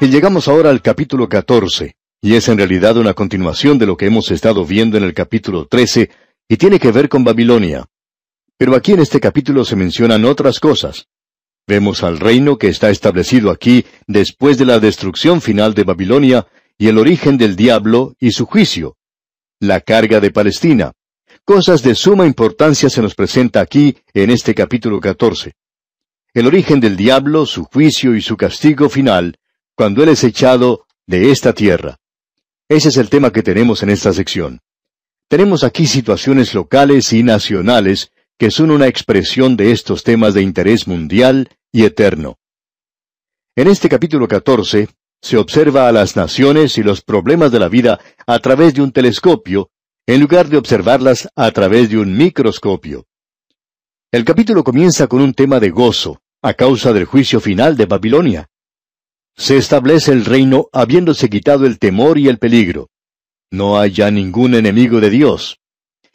Y llegamos ahora al capítulo 14, y es en realidad una continuación de lo que hemos estado viendo en el capítulo 13, y tiene que ver con Babilonia. Pero aquí en este capítulo se mencionan otras cosas. Vemos al reino que está establecido aquí después de la destrucción final de Babilonia y el origen del diablo y su juicio. La carga de Palestina. Cosas de suma importancia se nos presenta aquí en este capítulo 14. El origen del diablo, su juicio y su castigo final, cuando Él es echado de esta tierra. Ese es el tema que tenemos en esta sección. Tenemos aquí situaciones locales y nacionales que son una expresión de estos temas de interés mundial y eterno. En este capítulo 14 se observa a las naciones y los problemas de la vida a través de un telescopio, en lugar de observarlas a través de un microscopio. El capítulo comienza con un tema de gozo, a causa del juicio final de Babilonia. Se establece el reino habiéndose quitado el temor y el peligro. No hay ya ningún enemigo de Dios.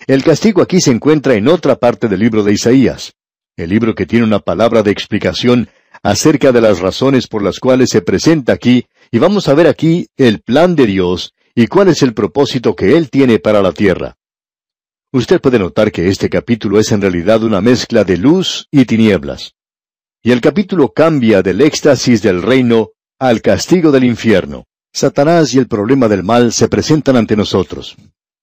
El castigo aquí se encuentra en otra parte del libro de Isaías, el libro que tiene una palabra de explicación acerca de las razones por las cuales se presenta aquí, y vamos a ver aquí el plan de Dios y cuál es el propósito que Él tiene para la tierra. Usted puede notar que este capítulo es en realidad una mezcla de luz y tinieblas. Y el capítulo cambia del éxtasis del reino al castigo del infierno. Satanás y el problema del mal se presentan ante nosotros.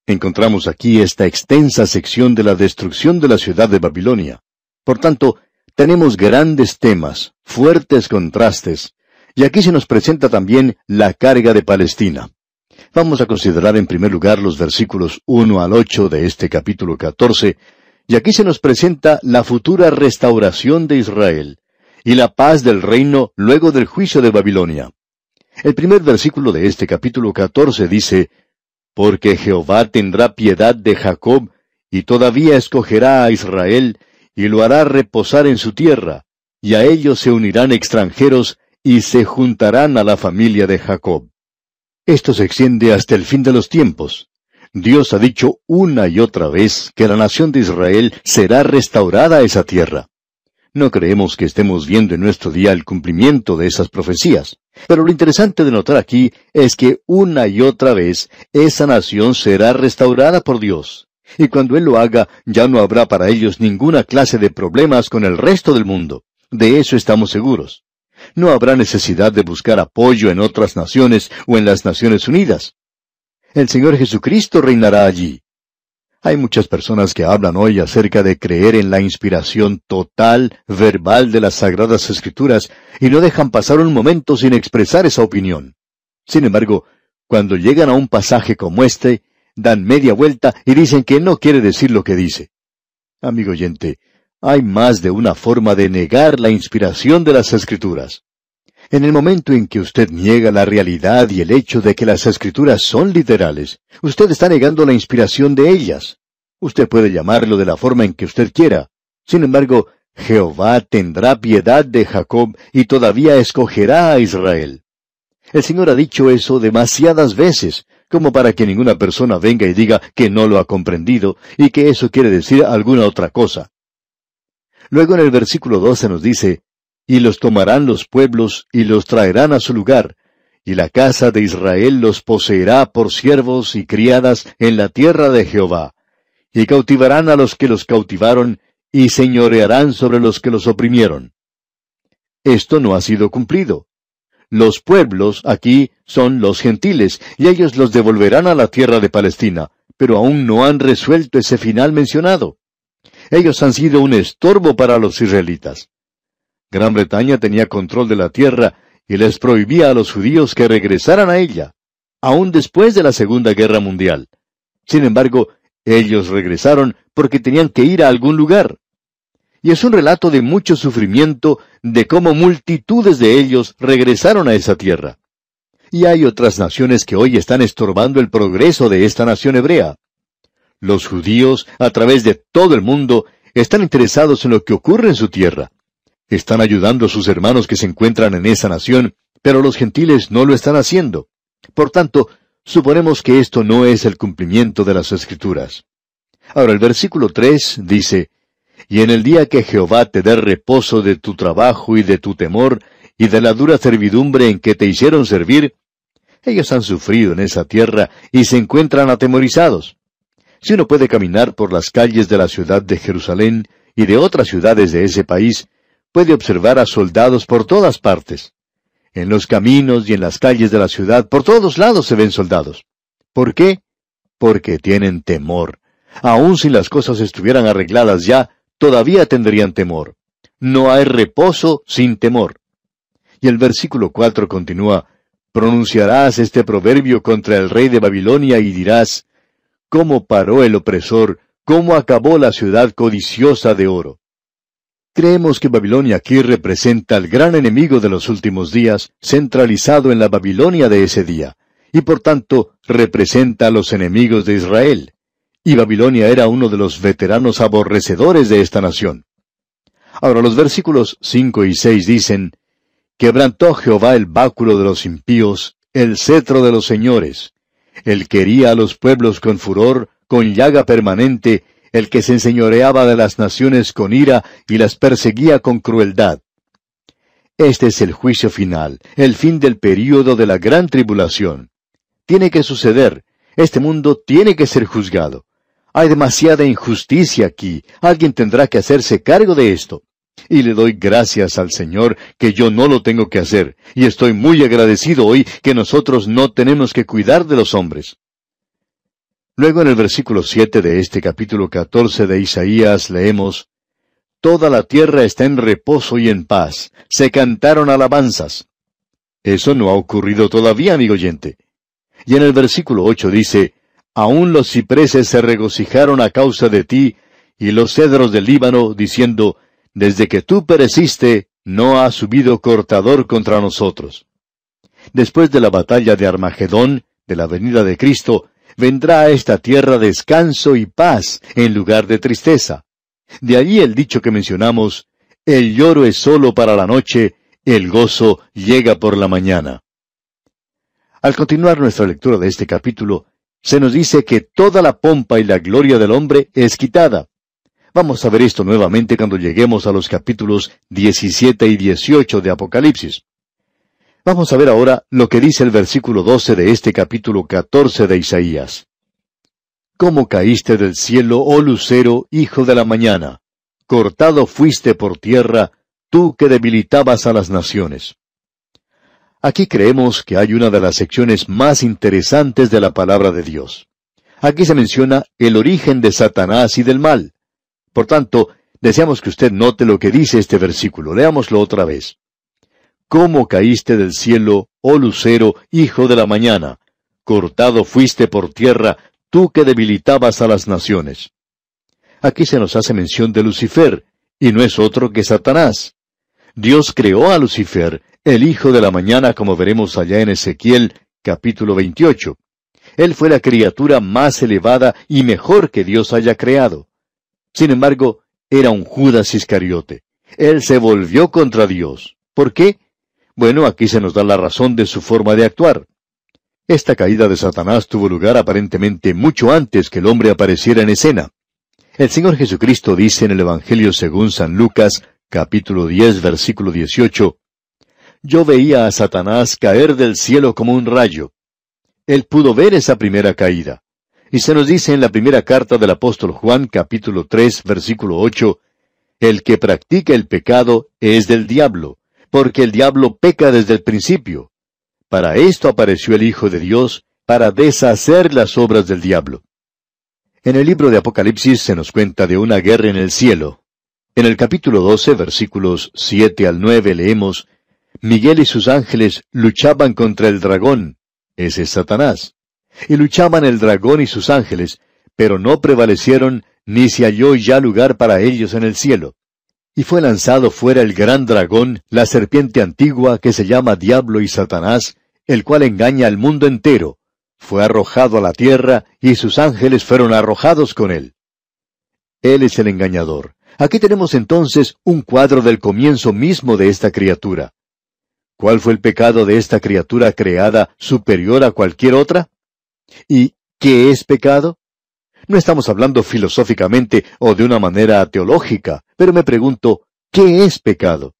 Encontramos aquí esta extensa sección de la destrucción de la ciudad de Babilonia. Por tanto, tenemos grandes temas, fuertes contrastes, y aquí se nos presenta también la carga de Palestina. Vamos a considerar en primer lugar los versículos 1 al 8 de este capítulo 14, y aquí se nos presenta la futura restauración de Israel, y la paz del reino luego del juicio de Babilonia. El primer versículo de este capítulo 14 dice, Porque Jehová tendrá piedad de Jacob, y todavía escogerá a Israel, y lo hará reposar en su tierra, y a ellos se unirán extranjeros, y se juntarán a la familia de Jacob. Esto se extiende hasta el fin de los tiempos. Dios ha dicho una y otra vez que la nación de Israel será restaurada a esa tierra. No creemos que estemos viendo en nuestro día el cumplimiento de esas profecías. Pero lo interesante de notar aquí es que una y otra vez esa nación será restaurada por Dios. Y cuando Él lo haga, ya no habrá para ellos ninguna clase de problemas con el resto del mundo. De eso estamos seguros. No habrá necesidad de buscar apoyo en otras naciones o en las Naciones Unidas. El Señor Jesucristo reinará allí. Hay muchas personas que hablan hoy acerca de creer en la inspiración total, verbal de las Sagradas Escrituras, y no dejan pasar un momento sin expresar esa opinión. Sin embargo, cuando llegan a un pasaje como este, dan media vuelta y dicen que no quiere decir lo que dice. Amigo oyente, hay más de una forma de negar la inspiración de las Escrituras. En el momento en que usted niega la realidad y el hecho de que las escrituras son literales, usted está negando la inspiración de ellas. Usted puede llamarlo de la forma en que usted quiera. Sin embargo, Jehová tendrá piedad de Jacob y todavía escogerá a Israel. El Señor ha dicho eso demasiadas veces, como para que ninguna persona venga y diga que no lo ha comprendido y que eso quiere decir alguna otra cosa. Luego en el versículo 12 nos dice, y los tomarán los pueblos y los traerán a su lugar, y la casa de Israel los poseerá por siervos y criadas en la tierra de Jehová, y cautivarán a los que los cautivaron, y señorearán sobre los que los oprimieron. Esto no ha sido cumplido. Los pueblos aquí son los gentiles, y ellos los devolverán a la tierra de Palestina, pero aún no han resuelto ese final mencionado. Ellos han sido un estorbo para los israelitas. Gran Bretaña tenía control de la tierra y les prohibía a los judíos que regresaran a ella, aún después de la Segunda Guerra Mundial. Sin embargo, ellos regresaron porque tenían que ir a algún lugar. Y es un relato de mucho sufrimiento de cómo multitudes de ellos regresaron a esa tierra. Y hay otras naciones que hoy están estorbando el progreso de esta nación hebrea. Los judíos, a través de todo el mundo, están interesados en lo que ocurre en su tierra. Están ayudando a sus hermanos que se encuentran en esa nación, pero los gentiles no lo están haciendo. Por tanto, suponemos que esto no es el cumplimiento de las Escrituras. Ahora el versículo tres dice, Y en el día que Jehová te dé reposo de tu trabajo y de tu temor, y de la dura servidumbre en que te hicieron servir, ellos han sufrido en esa tierra y se encuentran atemorizados. Si uno puede caminar por las calles de la ciudad de Jerusalén y de otras ciudades de ese país, puede observar a soldados por todas partes. En los caminos y en las calles de la ciudad, por todos lados se ven soldados. ¿Por qué? Porque tienen temor. Aun si las cosas estuvieran arregladas ya, todavía tendrían temor. No hay reposo sin temor. Y el versículo cuatro continúa, pronunciarás este proverbio contra el rey de Babilonia y dirás, ¿Cómo paró el opresor? ¿Cómo acabó la ciudad codiciosa de oro? Creemos que Babilonia aquí representa al gran enemigo de los últimos días, centralizado en la Babilonia de ese día, y por tanto representa a los enemigos de Israel. Y Babilonia era uno de los veteranos aborrecedores de esta nación. Ahora los versículos cinco y seis dicen, Quebrantó Jehová el báculo de los impíos, el cetro de los señores. Él quería a los pueblos con furor, con llaga permanente, el que se enseñoreaba de las naciones con ira y las perseguía con crueldad. Este es el juicio final, el fin del período de la gran tribulación. Tiene que suceder, este mundo tiene que ser juzgado. Hay demasiada injusticia aquí, alguien tendrá que hacerse cargo de esto. Y le doy gracias al Señor que yo no lo tengo que hacer, y estoy muy agradecido hoy que nosotros no tenemos que cuidar de los hombres. Luego en el versículo siete de este capítulo catorce de Isaías leemos Toda la tierra está en reposo y en paz, se cantaron alabanzas. Eso no ha ocurrido todavía, amigo oyente. Y en el versículo ocho dice Aún los cipreses se regocijaron a causa de ti, y los cedros del Líbano, diciendo desde que tú pereciste, no ha subido cortador contra nosotros. Después de la batalla de Armagedón, de la venida de Cristo, vendrá a esta tierra descanso y paz en lugar de tristeza. De allí el dicho que mencionamos, el lloro es solo para la noche, el gozo llega por la mañana. Al continuar nuestra lectura de este capítulo, se nos dice que toda la pompa y la gloria del hombre es quitada. Vamos a ver esto nuevamente cuando lleguemos a los capítulos 17 y 18 de Apocalipsis. Vamos a ver ahora lo que dice el versículo 12 de este capítulo 14 de Isaías. ¿Cómo caíste del cielo, oh lucero, hijo de la mañana? Cortado fuiste por tierra, tú que debilitabas a las naciones. Aquí creemos que hay una de las secciones más interesantes de la palabra de Dios. Aquí se menciona el origen de Satanás y del mal. Por tanto, deseamos que usted note lo que dice este versículo. Leámoslo otra vez. ¿Cómo caíste del cielo, oh lucero, hijo de la mañana? Cortado fuiste por tierra, tú que debilitabas a las naciones. Aquí se nos hace mención de Lucifer, y no es otro que Satanás. Dios creó a Lucifer, el hijo de la mañana, como veremos allá en Ezequiel capítulo 28. Él fue la criatura más elevada y mejor que Dios haya creado. Sin embargo, era un Judas Iscariote. Él se volvió contra Dios. ¿Por qué? Bueno, aquí se nos da la razón de su forma de actuar. Esta caída de Satanás tuvo lugar aparentemente mucho antes que el hombre apareciera en escena. El Señor Jesucristo dice en el Evangelio según San Lucas, capítulo 10, versículo 18, Yo veía a Satanás caer del cielo como un rayo. Él pudo ver esa primera caída. Y se nos dice en la primera carta del apóstol Juan capítulo 3 versículo 8, El que practica el pecado es del diablo, porque el diablo peca desde el principio. Para esto apareció el Hijo de Dios, para deshacer las obras del diablo. En el libro de Apocalipsis se nos cuenta de una guerra en el cielo. En el capítulo 12, versículos 7 al 9 leemos, Miguel y sus ángeles luchaban contra el dragón, ese es Satanás y luchaban el dragón y sus ángeles, pero no prevalecieron, ni se halló ya lugar para ellos en el cielo. Y fue lanzado fuera el gran dragón, la serpiente antigua que se llama Diablo y Satanás, el cual engaña al mundo entero. Fue arrojado a la tierra, y sus ángeles fueron arrojados con él. Él es el engañador. Aquí tenemos entonces un cuadro del comienzo mismo de esta criatura. ¿Cuál fue el pecado de esta criatura creada superior a cualquier otra? ¿Y qué es pecado? No estamos hablando filosóficamente o de una manera teológica, pero me pregunto, ¿qué es pecado?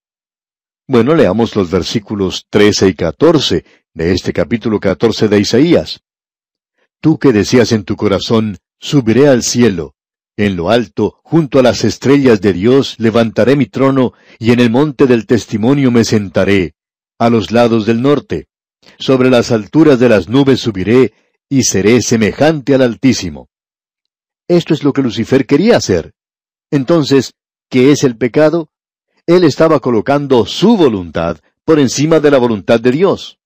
Bueno, leamos los versículos 13 y 14 de este capítulo 14 de Isaías. Tú que decías en tu corazón, subiré al cielo, en lo alto, junto a las estrellas de Dios, levantaré mi trono, y en el monte del testimonio me sentaré, a los lados del norte. Sobre las alturas de las nubes subiré, y seré semejante al Altísimo. Esto es lo que Lucifer quería hacer. Entonces, ¿qué es el pecado? Él estaba colocando su voluntad por encima de la voluntad de Dios.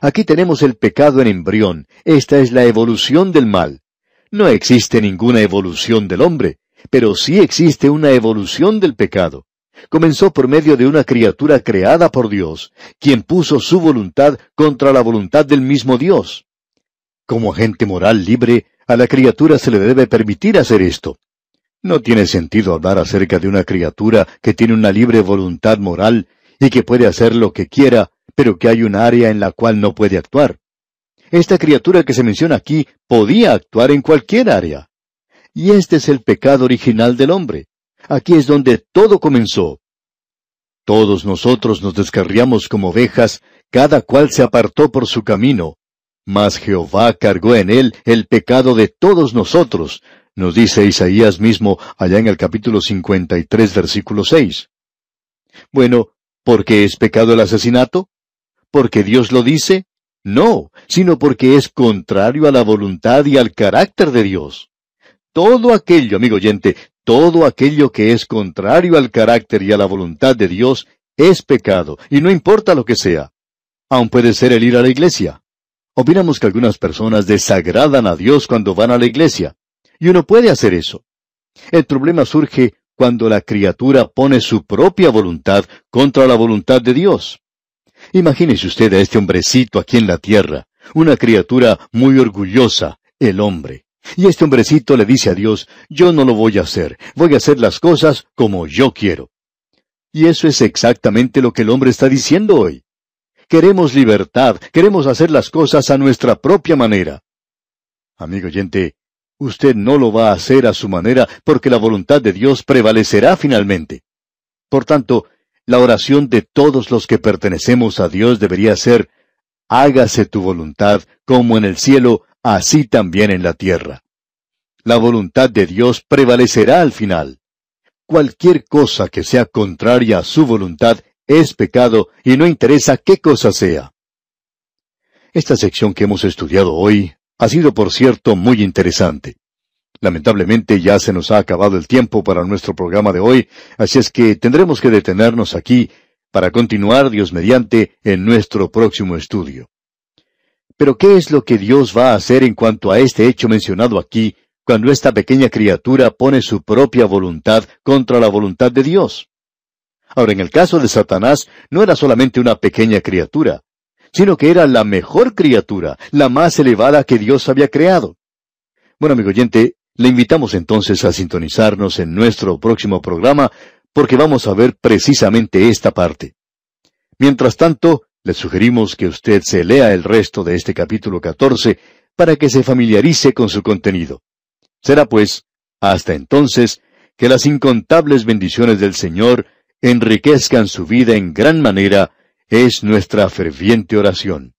Aquí tenemos el pecado en embrión. Esta es la evolución del mal. No existe ninguna evolución del hombre, pero sí existe una evolución del pecado. Comenzó por medio de una criatura creada por Dios, quien puso su voluntad contra la voluntad del mismo Dios. Como agente moral libre, a la criatura se le debe permitir hacer esto. No tiene sentido hablar acerca de una criatura que tiene una libre voluntad moral y que puede hacer lo que quiera, pero que hay un área en la cual no puede actuar. Esta criatura que se menciona aquí podía actuar en cualquier área. Y este es el pecado original del hombre. Aquí es donde todo comenzó. Todos nosotros nos descarriamos como ovejas, cada cual se apartó por su camino. Mas Jehová cargó en él el pecado de todos nosotros, nos dice Isaías mismo allá en el capítulo 53, versículo 6. Bueno, ¿por qué es pecado el asesinato? ¿Porque Dios lo dice? No, sino porque es contrario a la voluntad y al carácter de Dios. Todo aquello, amigo oyente, todo aquello que es contrario al carácter y a la voluntad de Dios es pecado, y no importa lo que sea. Aun puede ser el ir a la iglesia. Opinamos que algunas personas desagradan a Dios cuando van a la iglesia. Y uno puede hacer eso. El problema surge cuando la criatura pone su propia voluntad contra la voluntad de Dios. Imagínese usted a este hombrecito aquí en la tierra, una criatura muy orgullosa, el hombre. Y este hombrecito le dice a Dios, yo no lo voy a hacer, voy a hacer las cosas como yo quiero. Y eso es exactamente lo que el hombre está diciendo hoy. Queremos libertad, queremos hacer las cosas a nuestra propia manera. Amigo oyente, Usted no lo va a hacer a su manera porque la voluntad de Dios prevalecerá finalmente. Por tanto, la oración de todos los que pertenecemos a Dios debería ser, hágase tu voluntad como en el cielo, así también en la tierra. La voluntad de Dios prevalecerá al final. Cualquier cosa que sea contraria a su voluntad es pecado y no interesa qué cosa sea. Esta sección que hemos estudiado hoy ha sido, por cierto, muy interesante. Lamentablemente ya se nos ha acabado el tiempo para nuestro programa de hoy, así es que tendremos que detenernos aquí para continuar, Dios mediante, en nuestro próximo estudio. Pero ¿qué es lo que Dios va a hacer en cuanto a este hecho mencionado aquí, cuando esta pequeña criatura pone su propia voluntad contra la voluntad de Dios? Ahora, en el caso de Satanás, no era solamente una pequeña criatura, sino que era la mejor criatura, la más elevada que Dios había creado. Bueno, amigo oyente, le invitamos entonces a sintonizarnos en nuestro próximo programa, porque vamos a ver precisamente esta parte. Mientras tanto, le sugerimos que usted se lea el resto de este capítulo 14 para que se familiarice con su contenido. Será pues, hasta entonces, que las incontables bendiciones del Señor enriquezcan su vida en gran manera es nuestra ferviente oración.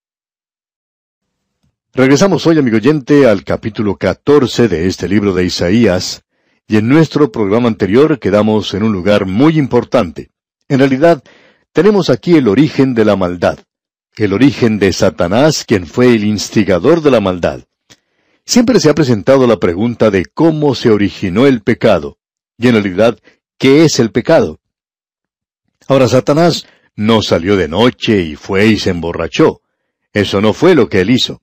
Regresamos hoy, amigo oyente, al capítulo 14 de este libro de Isaías, y en nuestro programa anterior quedamos en un lugar muy importante. En realidad, tenemos aquí el origen de la maldad, el origen de Satanás, quien fue el instigador de la maldad. Siempre se ha presentado la pregunta de cómo se originó el pecado, y en realidad, ¿qué es el pecado? Ahora, Satanás no salió de noche y fue y se emborrachó. Eso no fue lo que él hizo.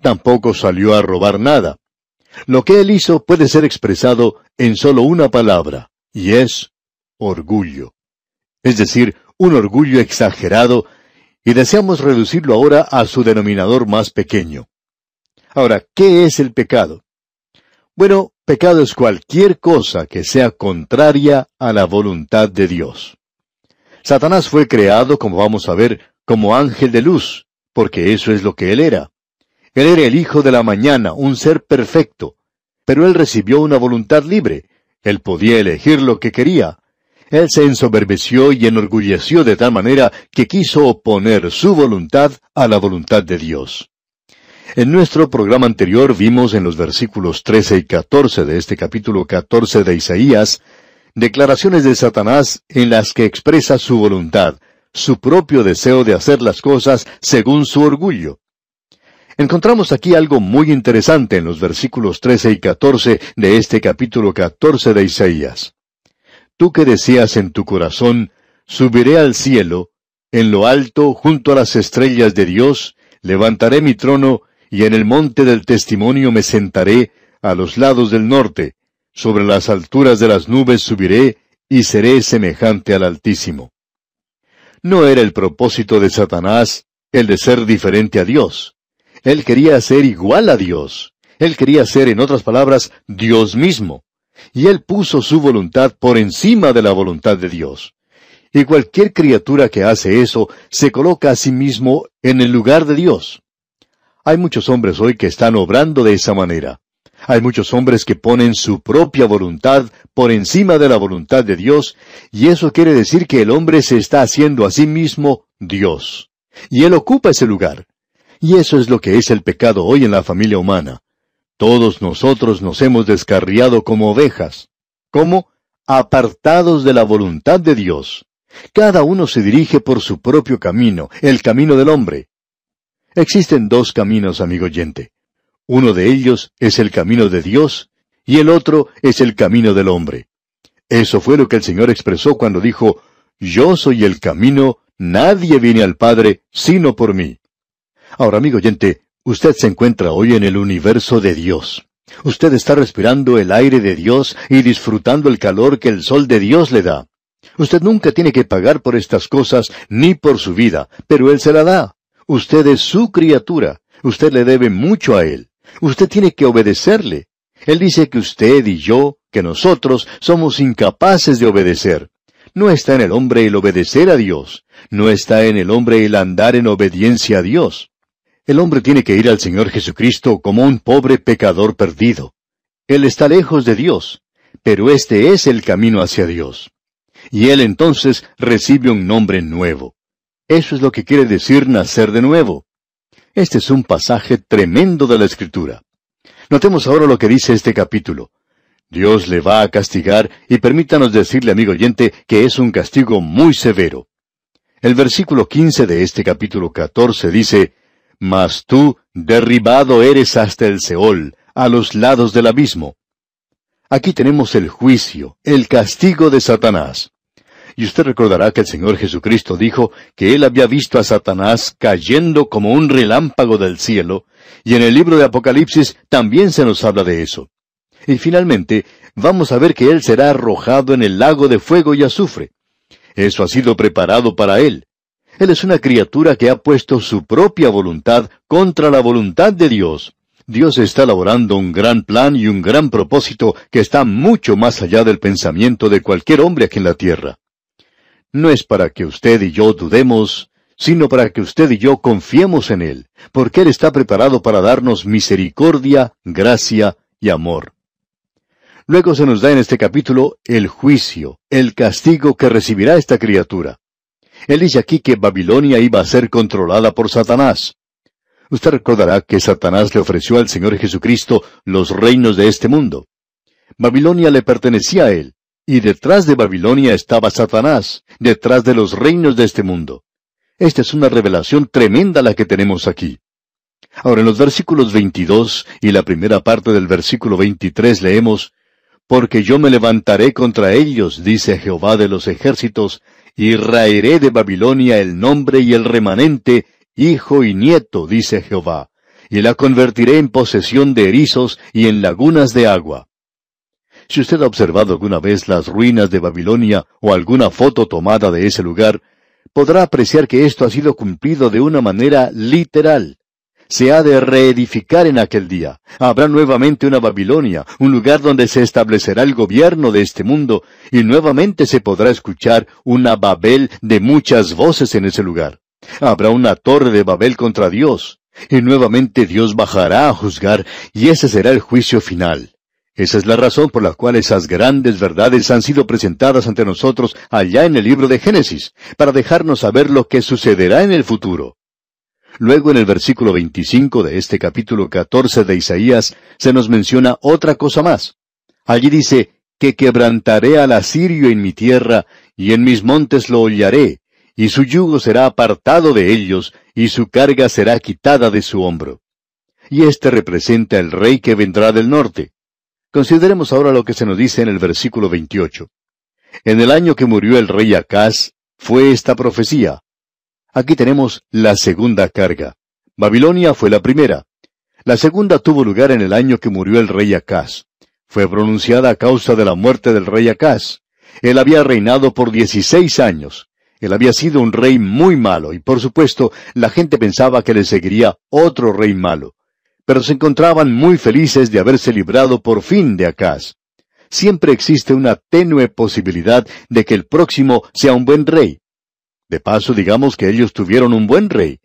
Tampoco salió a robar nada. Lo que él hizo puede ser expresado en solo una palabra, y es orgullo. Es decir, un orgullo exagerado, y deseamos reducirlo ahora a su denominador más pequeño. Ahora, ¿qué es el pecado? Bueno, pecado es cualquier cosa que sea contraria a la voluntad de Dios. Satanás fue creado, como vamos a ver, como ángel de luz, porque eso es lo que él era. Él era el Hijo de la Mañana, un ser perfecto, pero él recibió una voluntad libre. Él podía elegir lo que quería. Él se ensoberbeció y enorgulleció de tal manera que quiso oponer su voluntad a la voluntad de Dios. En nuestro programa anterior vimos en los versículos 13 y 14 de este capítulo 14 de Isaías declaraciones de Satanás en las que expresa su voluntad, su propio deseo de hacer las cosas según su orgullo. Encontramos aquí algo muy interesante en los versículos 13 y 14 de este capítulo 14 de Isaías. Tú que deseas en tu corazón, subiré al cielo, en lo alto, junto a las estrellas de Dios, levantaré mi trono, y en el monte del testimonio me sentaré, a los lados del norte, sobre las alturas de las nubes subiré, y seré semejante al Altísimo. No era el propósito de Satanás el de ser diferente a Dios. Él quería ser igual a Dios. Él quería ser, en otras palabras, Dios mismo. Y él puso su voluntad por encima de la voluntad de Dios. Y cualquier criatura que hace eso se coloca a sí mismo en el lugar de Dios. Hay muchos hombres hoy que están obrando de esa manera. Hay muchos hombres que ponen su propia voluntad por encima de la voluntad de Dios, y eso quiere decir que el hombre se está haciendo a sí mismo Dios. Y él ocupa ese lugar. Y eso es lo que es el pecado hoy en la familia humana. Todos nosotros nos hemos descarriado como ovejas. ¿Cómo? Apartados de la voluntad de Dios. Cada uno se dirige por su propio camino, el camino del hombre. Existen dos caminos, amigo oyente. Uno de ellos es el camino de Dios y el otro es el camino del hombre. Eso fue lo que el Señor expresó cuando dijo, Yo soy el camino, nadie viene al Padre sino por mí. Ahora, amigo oyente, usted se encuentra hoy en el universo de Dios. Usted está respirando el aire de Dios y disfrutando el calor que el sol de Dios le da. Usted nunca tiene que pagar por estas cosas ni por su vida, pero Él se la da. Usted es su criatura. Usted le debe mucho a Él. Usted tiene que obedecerle. Él dice que usted y yo, que nosotros, somos incapaces de obedecer. No está en el hombre el obedecer a Dios. No está en el hombre el andar en obediencia a Dios. El hombre tiene que ir al Señor Jesucristo como un pobre pecador perdido. Él está lejos de Dios, pero este es el camino hacia Dios. Y él entonces recibe un nombre nuevo. Eso es lo que quiere decir nacer de nuevo. Este es un pasaje tremendo de la Escritura. Notemos ahora lo que dice este capítulo. Dios le va a castigar y permítanos decirle, amigo oyente, que es un castigo muy severo. El versículo 15 de este capítulo 14 dice, Mas tú derribado eres hasta el Seol, a los lados del abismo. Aquí tenemos el juicio, el castigo de Satanás. Y usted recordará que el Señor Jesucristo dijo que él había visto a Satanás cayendo como un relámpago del cielo, y en el libro de Apocalipsis también se nos habla de eso. Y finalmente, vamos a ver que él será arrojado en el lago de fuego y azufre. Eso ha sido preparado para él. Él es una criatura que ha puesto su propia voluntad contra la voluntad de Dios. Dios está elaborando un gran plan y un gran propósito que está mucho más allá del pensamiento de cualquier hombre aquí en la tierra no es para que usted y yo dudemos, sino para que usted y yo confiemos en Él, porque Él está preparado para darnos misericordia, gracia y amor. Luego se nos da en este capítulo el juicio, el castigo que recibirá esta criatura. Él dice aquí que Babilonia iba a ser controlada por Satanás. Usted recordará que Satanás le ofreció al Señor Jesucristo los reinos de este mundo. Babilonia le pertenecía a él, y detrás de Babilonia estaba Satanás, detrás de los reinos de este mundo. Esta es una revelación tremenda la que tenemos aquí. Ahora en los versículos 22 y la primera parte del versículo 23 leemos, Porque yo me levantaré contra ellos, dice Jehová de los ejércitos, y raeré de Babilonia el nombre y el remanente, hijo y nieto, dice Jehová, y la convertiré en posesión de erizos y en lagunas de agua. Si usted ha observado alguna vez las ruinas de Babilonia o alguna foto tomada de ese lugar, podrá apreciar que esto ha sido cumplido de una manera literal. Se ha de reedificar en aquel día. Habrá nuevamente una Babilonia, un lugar donde se establecerá el gobierno de este mundo, y nuevamente se podrá escuchar una Babel de muchas voces en ese lugar. Habrá una torre de Babel contra Dios, y nuevamente Dios bajará a juzgar, y ese será el juicio final. Esa es la razón por la cual esas grandes verdades han sido presentadas ante nosotros allá en el libro de Génesis, para dejarnos saber lo que sucederá en el futuro. Luego en el versículo 25 de este capítulo 14 de Isaías se nos menciona otra cosa más. Allí dice, que quebrantaré al asirio en mi tierra, y en mis montes lo hollaré, y su yugo será apartado de ellos, y su carga será quitada de su hombro. Y este representa el rey que vendrá del norte. Consideremos ahora lo que se nos dice en el versículo 28. En el año que murió el rey Acaz, fue esta profecía. Aquí tenemos la segunda carga. Babilonia fue la primera. La segunda tuvo lugar en el año que murió el rey Acaz. Fue pronunciada a causa de la muerte del rey Acaz. Él había reinado por dieciséis años. Él había sido un rey muy malo y por supuesto la gente pensaba que le seguiría otro rey malo pero se encontraban muy felices de haberse librado por fin de Acaz. Siempre existe una tenue posibilidad de que el próximo sea un buen rey. De paso, digamos que ellos tuvieron un buen rey.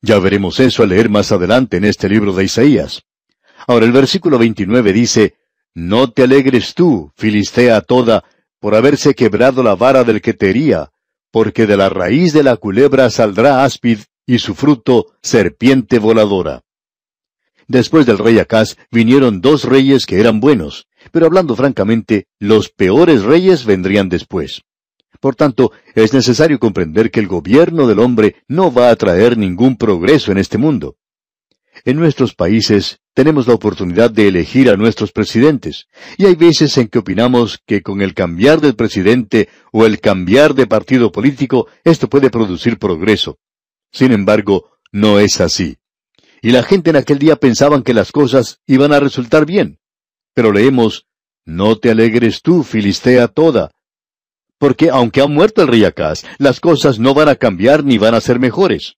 Ya veremos eso al leer más adelante en este libro de Isaías. Ahora el versículo 29 dice, No te alegres tú, Filistea toda, por haberse quebrado la vara del que te hería, porque de la raíz de la culebra saldrá áspid, y su fruto serpiente voladora. Después del rey Acaz vinieron dos reyes que eran buenos, pero hablando francamente, los peores reyes vendrían después. Por tanto, es necesario comprender que el gobierno del hombre no va a traer ningún progreso en este mundo. En nuestros países tenemos la oportunidad de elegir a nuestros presidentes, y hay veces en que opinamos que con el cambiar del presidente o el cambiar de partido político esto puede producir progreso. Sin embargo, no es así. Y la gente en aquel día pensaban que las cosas iban a resultar bien. Pero leemos, No te alegres tú, Filistea toda. Porque aunque ha muerto el rey Acaz, las cosas no van a cambiar ni van a ser mejores.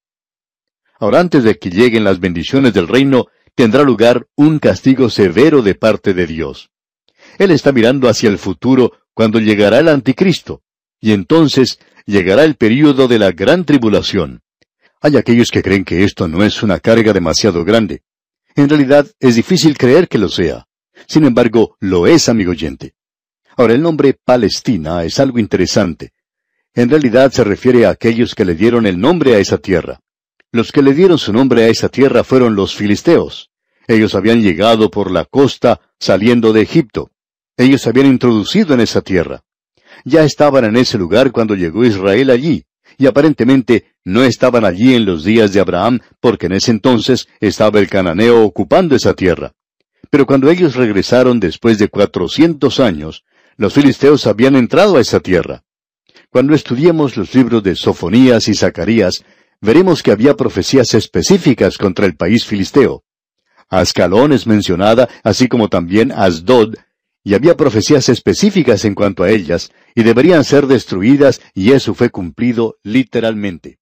Ahora antes de que lleguen las bendiciones del reino, tendrá lugar un castigo severo de parte de Dios. Él está mirando hacia el futuro cuando llegará el anticristo, y entonces llegará el período de la gran tribulación. Hay aquellos que creen que esto no es una carga demasiado grande. En realidad es difícil creer que lo sea. Sin embargo, lo es, amigo oyente. Ahora, el nombre Palestina es algo interesante. En realidad se refiere a aquellos que le dieron el nombre a esa tierra. Los que le dieron su nombre a esa tierra fueron los filisteos. Ellos habían llegado por la costa saliendo de Egipto. Ellos se habían introducido en esa tierra. Ya estaban en ese lugar cuando llegó Israel allí y aparentemente no estaban allí en los días de Abraham, porque en ese entonces estaba el cananeo ocupando esa tierra. Pero cuando ellos regresaron después de cuatrocientos años, los filisteos habían entrado a esa tierra. Cuando estudiemos los libros de Sofonías y Zacarías, veremos que había profecías específicas contra el país filisteo. Ascalón es mencionada, así como también Asdod, y había profecías específicas en cuanto a ellas, y deberían ser destruidas, y eso fue cumplido literalmente.